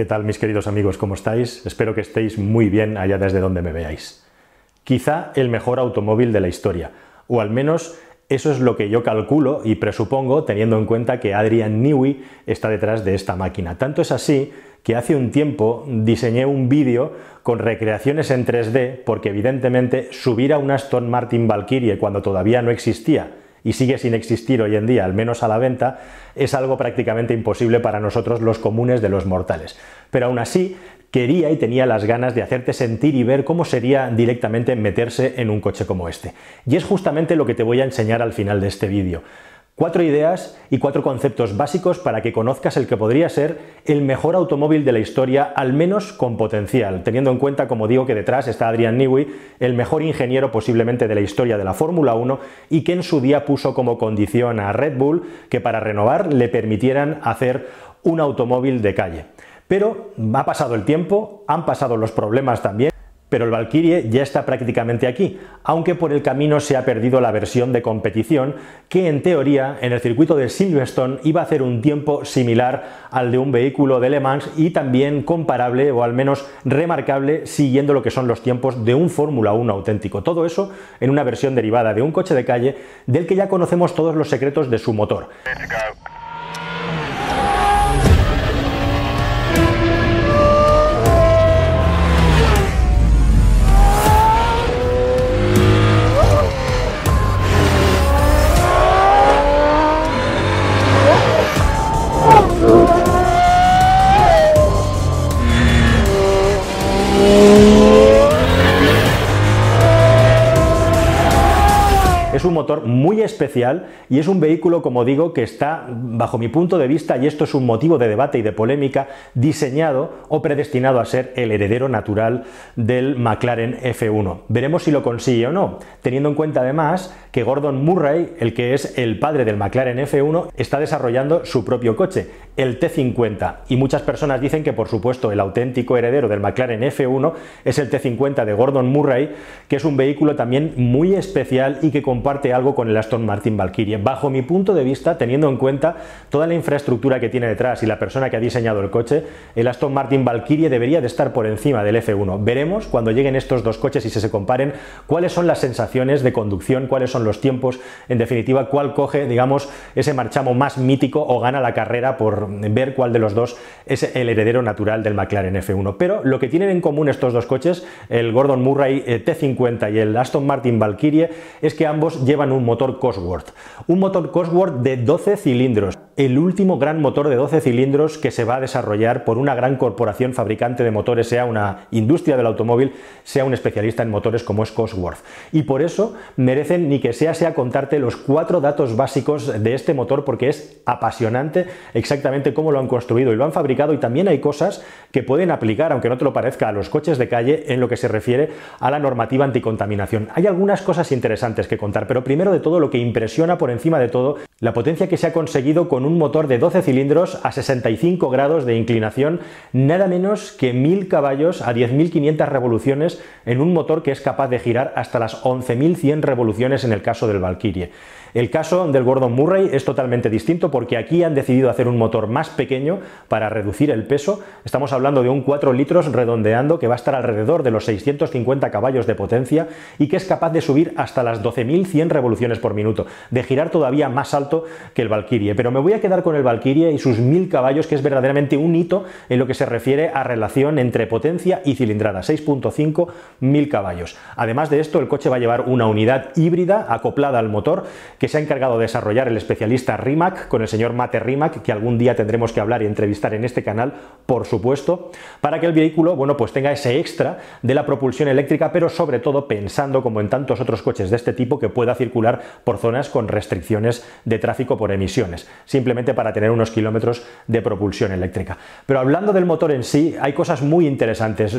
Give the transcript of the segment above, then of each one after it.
¿Qué tal mis queridos amigos? ¿Cómo estáis? Espero que estéis muy bien allá desde donde me veáis. Quizá el mejor automóvil de la historia, o al menos eso es lo que yo calculo y presupongo teniendo en cuenta que Adrian Newey está detrás de esta máquina. Tanto es así que hace un tiempo diseñé un vídeo con recreaciones en 3D porque evidentemente subir a un Aston Martin Valkyrie cuando todavía no existía y sigue sin existir hoy en día, al menos a la venta, es algo prácticamente imposible para nosotros los comunes de los mortales. Pero aún así, quería y tenía las ganas de hacerte sentir y ver cómo sería directamente meterse en un coche como este. Y es justamente lo que te voy a enseñar al final de este vídeo. Cuatro ideas y cuatro conceptos básicos para que conozcas el que podría ser el mejor automóvil de la historia, al menos con potencial, teniendo en cuenta, como digo, que detrás está Adrian Newey, el mejor ingeniero posiblemente de la historia de la Fórmula 1 y que en su día puso como condición a Red Bull que para renovar le permitieran hacer un automóvil de calle. Pero ha pasado el tiempo, han pasado los problemas también pero el Valkyrie ya está prácticamente aquí, aunque por el camino se ha perdido la versión de competición que en teoría en el circuito de Silverstone iba a hacer un tiempo similar al de un vehículo de Le Mans y también comparable o al menos remarcable siguiendo lo que son los tiempos de un Fórmula 1 auténtico. Todo eso en una versión derivada de un coche de calle del que ya conocemos todos los secretos de su motor. Muy especial y es un vehículo, como digo, que está, bajo mi punto de vista, y esto es un motivo de debate y de polémica, diseñado o predestinado a ser el heredero natural del McLaren F1. Veremos si lo consigue o no, teniendo en cuenta además que Gordon Murray, el que es el padre del McLaren F1, está desarrollando su propio coche, el T50. Y muchas personas dicen que, por supuesto, el auténtico heredero del McLaren F1 es el T50 de Gordon Murray, que es un vehículo también muy especial y que comparte algo con el Aston Martin Valkyrie. Bajo mi punto de vista, teniendo en cuenta toda la infraestructura que tiene detrás y la persona que ha diseñado el coche, el Aston Martin Valkyrie debería de estar por encima del F1. Veremos cuando lleguen estos dos coches y se, comparen cuáles son las sensaciones de conducción, cuáles son los tiempos, en definitiva, cuál coge, digamos, ese marchamo más mítico o gana la carrera por ver cuál de los dos es el heredero natural del McLaren F1. Pero lo que tienen en común estos dos coches, el Gordon Murray eh, T50 y el Aston Martin Valkyrie, es que ambos llevan un motor Cosworth. Un motor Cosworth de 12 cilindros, el último gran motor de 12 cilindros que se va a desarrollar por una gran corporación fabricante de motores, sea una industria del automóvil, sea un especialista en motores como es Cosworth. Y por eso merecen ni que sea sea contarte los cuatro datos básicos de este motor porque es apasionante exactamente cómo lo han construido y lo han fabricado y también hay cosas que pueden aplicar, aunque no te lo parezca, a los coches de calle en lo que se refiere a la normativa anticontaminación. Hay algunas cosas interesantes que contar, pero primero de todo lo que impresiona por encima de todo, la potencia que se ha conseguido con un motor de 12 cilindros a 65 grados de inclinación, nada menos que 1000 caballos a 10.500 revoluciones en un motor que es capaz de girar hasta las 11.100 revoluciones en el caso del Valkyrie. El caso del Gordon Murray es totalmente distinto porque aquí han decidido hacer un motor más pequeño para reducir el peso. Estamos hablando de un 4 litros redondeando que va a estar alrededor de los 650 caballos de potencia y que es capaz de subir hasta las 12.100 revoluciones por minuto, de girar todavía más alto que el Valkyrie. Pero me voy a quedar con el Valkyrie y sus 1000 caballos, que es verdaderamente un hito en lo que se refiere a relación entre potencia y cilindrada, 6.5 mil caballos. Además de esto, el coche va a llevar una unidad híbrida acoplada al motor que se ha encargado de desarrollar el especialista Rimac, con el señor Mate Rimac, que algún día tendremos que hablar y entrevistar en este canal, por supuesto, para que el vehículo, bueno, pues tenga ese extra de la propulsión eléctrica, pero sobre todo pensando, como en tantos otros coches de este tipo, que pueda circular por zonas con restricciones de tráfico por emisiones, simplemente para tener unos kilómetros de propulsión eléctrica. Pero hablando del motor en sí, hay cosas muy interesantes.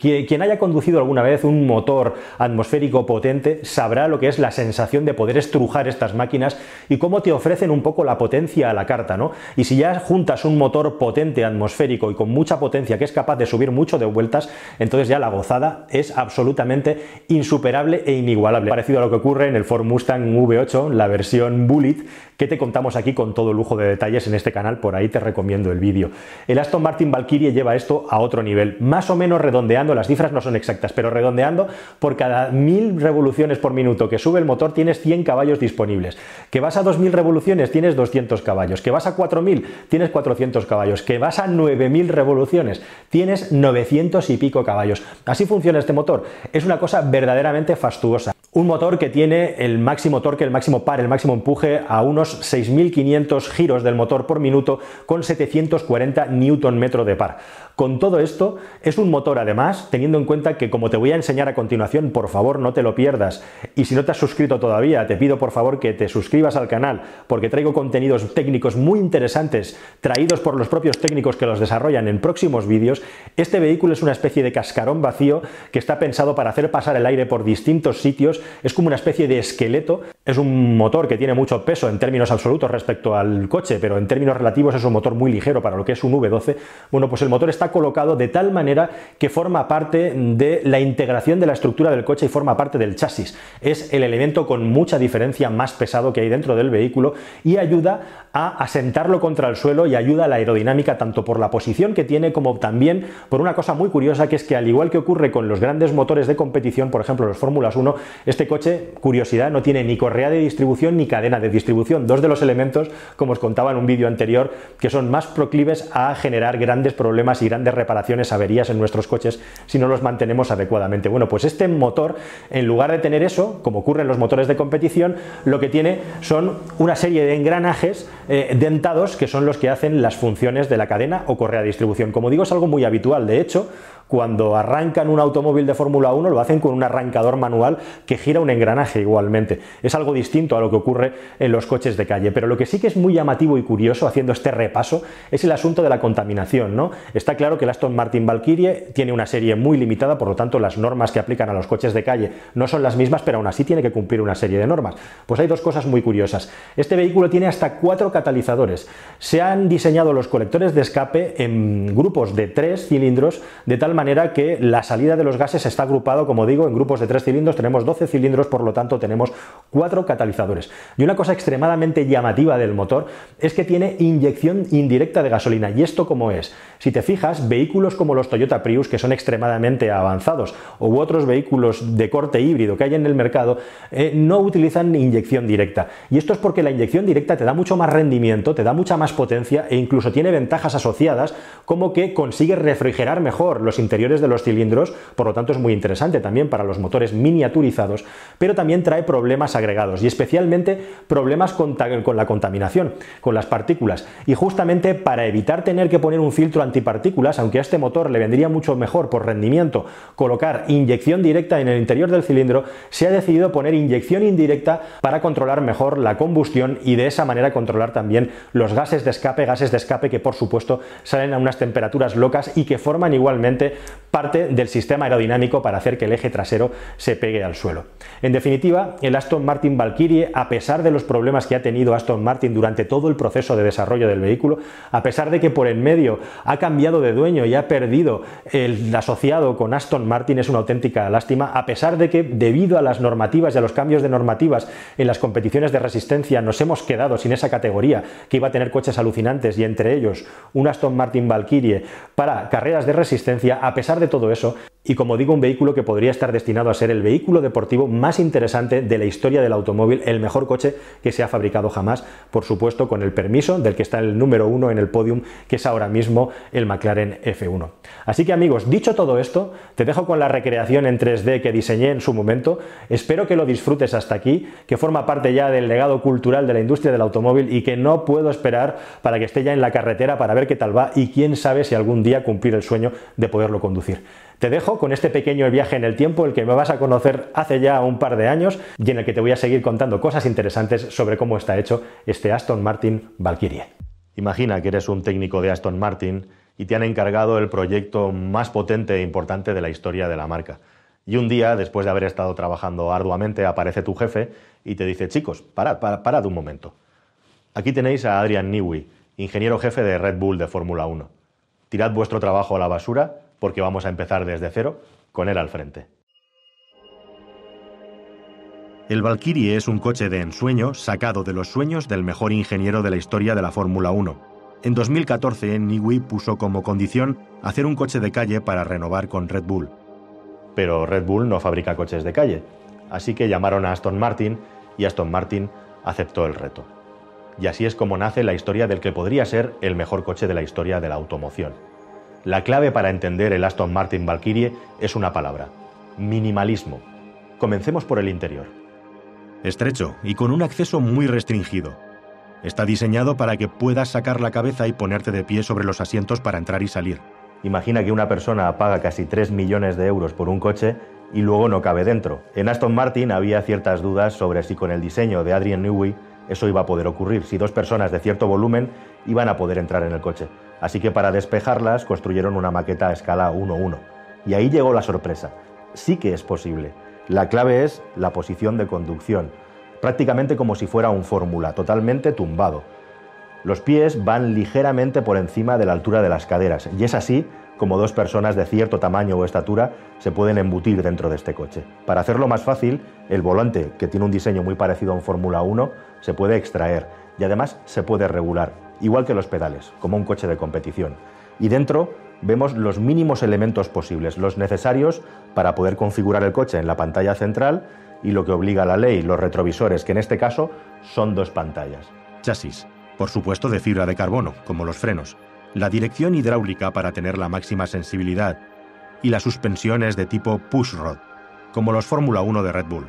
Quien haya conducido alguna vez un motor atmosférico potente sabrá lo que es la sensación de poder estrujar estas máquinas y cómo te ofrecen un poco la potencia a la carta, ¿no? Y si ya juntas un motor potente atmosférico y con mucha potencia que es capaz de subir mucho de vueltas, entonces ya la gozada es absolutamente insuperable e inigualable. Parecido a lo que ocurre en el Ford Mustang V8, la versión Bullet, que te contamos aquí con todo lujo de detalles en este canal, por ahí te recomiendo el vídeo. El Aston Martin Valkyrie lleva esto a otro nivel, más o menos redondeando, las cifras no son exactas, pero redondeando, por cada mil revoluciones por minuto que sube el motor tienes 100 caballos disponibles. Que vas a 2000 revoluciones tienes 200 caballos. Que vas a 4000 tienes 400 caballos. Que vas a 9000 revoluciones tienes 900 y pico caballos. Así funciona este motor. Es una cosa verdaderamente fastuosa. Un motor que tiene el máximo torque, el máximo par, el máximo empuje a unos 6.500 giros del motor por minuto con 740 Nm de par. Con todo esto, es un motor además, teniendo en cuenta que como te voy a enseñar a continuación, por favor no te lo pierdas. Y si no te has suscrito todavía, te pido por favor que te suscribas al canal, porque traigo contenidos técnicos muy interesantes, traídos por los propios técnicos que los desarrollan en próximos vídeos. Este vehículo es una especie de cascarón vacío que está pensado para hacer pasar el aire por distintos sitios. Es como una especie de esqueleto. Es un motor que tiene mucho peso en términos absolutos respecto al coche, pero en términos relativos es un motor muy ligero para lo que es un V12. Bueno, pues el motor está colocado de tal manera que forma parte de la integración de la estructura del coche y forma parte del chasis. Es el elemento con mucha diferencia más pesado que hay dentro del vehículo y ayuda a asentarlo contra el suelo y ayuda a la aerodinámica tanto por la posición que tiene como también por una cosa muy curiosa que es que al igual que ocurre con los grandes motores de competición, por ejemplo los Fórmulas 1, este coche, curiosidad, no tiene ni correa de distribución ni cadena de distribución, dos de los elementos, como os contaba en un vídeo anterior, que son más proclives a generar grandes problemas y grandes reparaciones, averías en nuestros coches si no los mantenemos adecuadamente. Bueno, pues este motor, en lugar de tener eso, como ocurre en los motores de competición, lo que tiene son una serie de engranajes eh, dentados que son los que hacen las funciones de la cadena o correa de distribución. Como digo, es algo muy habitual. De hecho, cuando arrancan un automóvil de Fórmula 1 lo hacen con un arrancador manual que gira un engranaje igualmente. Es algo distinto a lo que ocurre en los coches de calle, pero lo que sí que es muy llamativo y curioso haciendo este repaso es el asunto de la contaminación, ¿no? Está claro que el Aston Martin Valkyrie tiene una serie muy limitada, por lo tanto las normas que aplican a los coches de calle no son las mismas, pero aún así tiene que cumplir una serie de normas. Pues hay dos cosas muy curiosas. Este vehículo tiene hasta cuatro catalizadores. Se han diseñado los colectores de escape en grupos de tres cilindros de tal manera que la salida de los gases está agrupado, como digo, en grupos de tres cilindros, tenemos 12 cilindros, por lo tanto tenemos cuatro catalizadores. Y una cosa extremadamente llamativa del motor es que tiene inyección indirecta de gasolina. ¿Y esto cómo es? Si te fijas, vehículos como los Toyota Prius, que son extremadamente avanzados, u otros vehículos de corte híbrido que hay en el mercado, eh, no utilizan inyección directa. Y esto es porque la inyección directa te da mucho más rendimiento, te da mucha más potencia e incluso tiene ventajas asociadas, como que consigue refrigerar mejor los interiores de los cilindros, por lo tanto es muy interesante también para los motores miniaturizados, pero también trae problemas agregados y especialmente problemas con, con la contaminación, con las partículas. Y justamente para evitar tener que poner un filtro antipartículas, aunque a este motor le vendría mucho mejor por rendimiento colocar inyección directa en el interior del cilindro, se ha decidido poner inyección indirecta para controlar mejor la combustión y de esa manera controlar también los gases de escape, gases de escape que por supuesto salen a unas temperaturas locas y que forman igualmente parte del sistema aerodinámico para hacer que el eje trasero se pegue al suelo. En definitiva, el Aston Martin Valkyrie, a pesar de los problemas que ha tenido Aston Martin durante todo el proceso de desarrollo del vehículo, a pesar de que por en medio ha cambiado de dueño y ha perdido el asociado con Aston Martin, es una auténtica lástima, a pesar de que debido a las normativas y a los cambios de normativas en las competiciones de resistencia nos hemos quedado sin esa categoría que iba a tener coches alucinantes y entre ellos un Aston Martin Valkyrie para carreras de resistencia, a pesar de todo eso, y como digo, un vehículo que podría estar destinado a ser el vehículo deportivo más interesante de la historia del automóvil, el mejor coche que se ha fabricado jamás, por supuesto con el permiso del que está el número uno en el podium, que es ahora mismo el McLaren F1. Así que amigos, dicho todo esto, te dejo con la recreación en 3D que diseñé en su momento, espero que lo disfrutes hasta aquí, que forma parte ya del legado cultural de la industria del automóvil y que no puedo esperar para que esté ya en la carretera para ver qué tal va y quién sabe si algún día cumplir el sueño de poderlo conducir. Te dejo con este pequeño viaje en el tiempo, el que me vas a conocer hace ya un par de años y en el que te voy a seguir contando cosas interesantes sobre cómo está hecho este Aston Martin Valkyrie. Imagina que eres un técnico de Aston Martin y te han encargado el proyecto más potente e importante de la historia de la marca. Y un día, después de haber estado trabajando arduamente, aparece tu jefe y te dice, chicos, parad, parad, un momento. Aquí tenéis a Adrian Newey, ingeniero jefe de Red Bull de Fórmula 1. Tirad vuestro trabajo a la basura porque vamos a empezar desde cero con él al frente. El Valkyrie es un coche de ensueño sacado de los sueños del mejor ingeniero de la historia de la Fórmula 1. En 2014, Newey puso como condición hacer un coche de calle para renovar con Red Bull. Pero Red Bull no fabrica coches de calle, así que llamaron a Aston Martin y Aston Martin aceptó el reto. Y así es como nace la historia del que podría ser el mejor coche de la historia de la automoción. La clave para entender el Aston Martin Valkyrie es una palabra, minimalismo. Comencemos por el interior. Estrecho y con un acceso muy restringido. Está diseñado para que puedas sacar la cabeza y ponerte de pie sobre los asientos para entrar y salir. Imagina que una persona paga casi 3 millones de euros por un coche y luego no cabe dentro. En Aston Martin había ciertas dudas sobre si con el diseño de Adrian Newey eso iba a poder ocurrir, si dos personas de cierto volumen iban a poder entrar en el coche. Así que para despejarlas construyeron una maqueta a escala 1-1. Y ahí llegó la sorpresa. Sí que es posible. La clave es la posición de conducción, prácticamente como si fuera un fórmula, totalmente tumbado. Los pies van ligeramente por encima de la altura de las caderas, y es así como dos personas de cierto tamaño o estatura se pueden embutir dentro de este coche. Para hacerlo más fácil, el volante, que tiene un diseño muy parecido a un Fórmula 1, se puede extraer y además se puede regular, igual que los pedales, como un coche de competición. Y dentro vemos los mínimos elementos posibles, los necesarios para poder configurar el coche en la pantalla central y lo que obliga a la ley, los retrovisores, que en este caso son dos pantallas. Chasis, por supuesto de fibra de carbono, como los frenos, la dirección hidráulica para tener la máxima sensibilidad y las suspensiones de tipo pushrod, como los Fórmula 1 de Red Bull.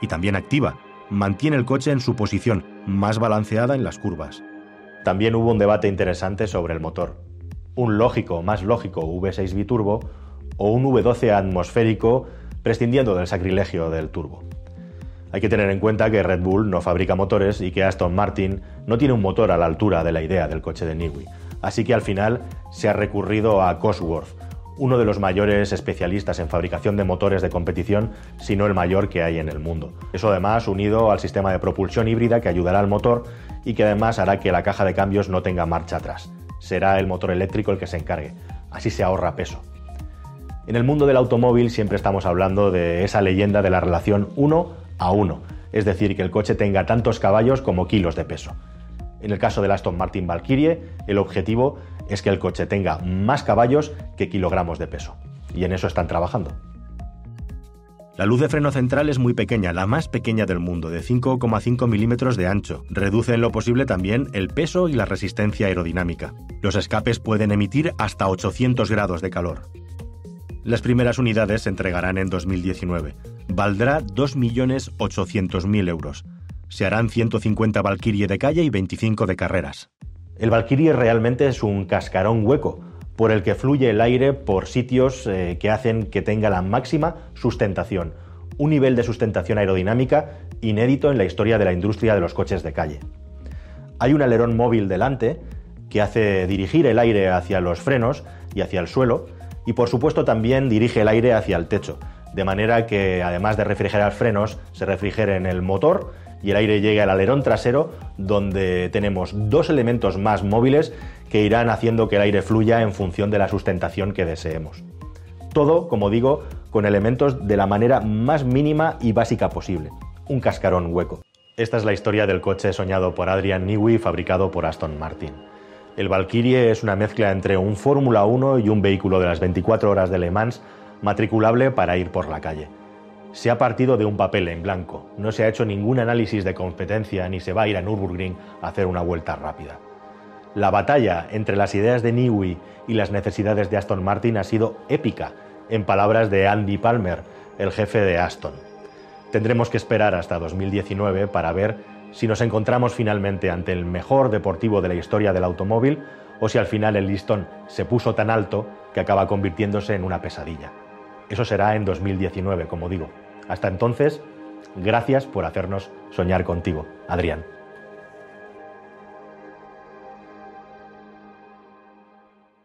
Y también activa, mantiene el coche en su posición más balanceada en las curvas. También hubo un debate interesante sobre el motor. Un lógico, más lógico V6 biturbo o un V12 atmosférico prescindiendo del sacrilegio del turbo. Hay que tener en cuenta que Red Bull no fabrica motores y que Aston Martin no tiene un motor a la altura de la idea del coche de Newey. Así que al final se ha recurrido a Cosworth, uno de los mayores especialistas en fabricación de motores de competición, si no el mayor que hay en el mundo. Eso además unido al sistema de propulsión híbrida que ayudará al motor y que además hará que la caja de cambios no tenga marcha atrás. Será el motor eléctrico el que se encargue. Así se ahorra peso. En el mundo del automóvil siempre estamos hablando de esa leyenda de la relación 1 a 1, es decir, que el coche tenga tantos caballos como kilos de peso. En el caso del Aston Martin Valkyrie, el objetivo es que el coche tenga más caballos que kilogramos de peso. Y en eso están trabajando. La luz de freno central es muy pequeña, la más pequeña del mundo, de 5,5 milímetros de ancho. Reduce en lo posible también el peso y la resistencia aerodinámica. Los escapes pueden emitir hasta 800 grados de calor. Las primeras unidades se entregarán en 2019. Valdrá 2.800.000 euros. Se harán 150 Valkyrie de calle y 25 de carreras. El Valkyrie realmente es un cascarón hueco por el que fluye el aire por sitios eh, que hacen que tenga la máxima sustentación, un nivel de sustentación aerodinámica inédito en la historia de la industria de los coches de calle. Hay un alerón móvil delante que hace dirigir el aire hacia los frenos y hacia el suelo y por supuesto también dirige el aire hacia el techo, de manera que además de refrigerar frenos se refrigere el motor y el aire llegue al alerón trasero donde tenemos dos elementos más móviles que irán haciendo que el aire fluya en función de la sustentación que deseemos. Todo, como digo, con elementos de la manera más mínima y básica posible, un cascarón hueco. Esta es la historia del coche soñado por Adrian Newey fabricado por Aston Martin. El Valkyrie es una mezcla entre un Fórmula 1 y un vehículo de las 24 horas de Le Mans matriculable para ir por la calle se ha partido de un papel en blanco, no se ha hecho ningún análisis de competencia ni se va a ir a Nürburgring a hacer una vuelta rápida. La batalla entre las ideas de Newey y las necesidades de Aston Martin ha sido épica, en palabras de Andy Palmer, el jefe de Aston. Tendremos que esperar hasta 2019 para ver si nos encontramos finalmente ante el mejor deportivo de la historia del automóvil o si al final el listón se puso tan alto que acaba convirtiéndose en una pesadilla. Eso será en 2019, como digo. Hasta entonces, gracias por hacernos soñar contigo, Adrián.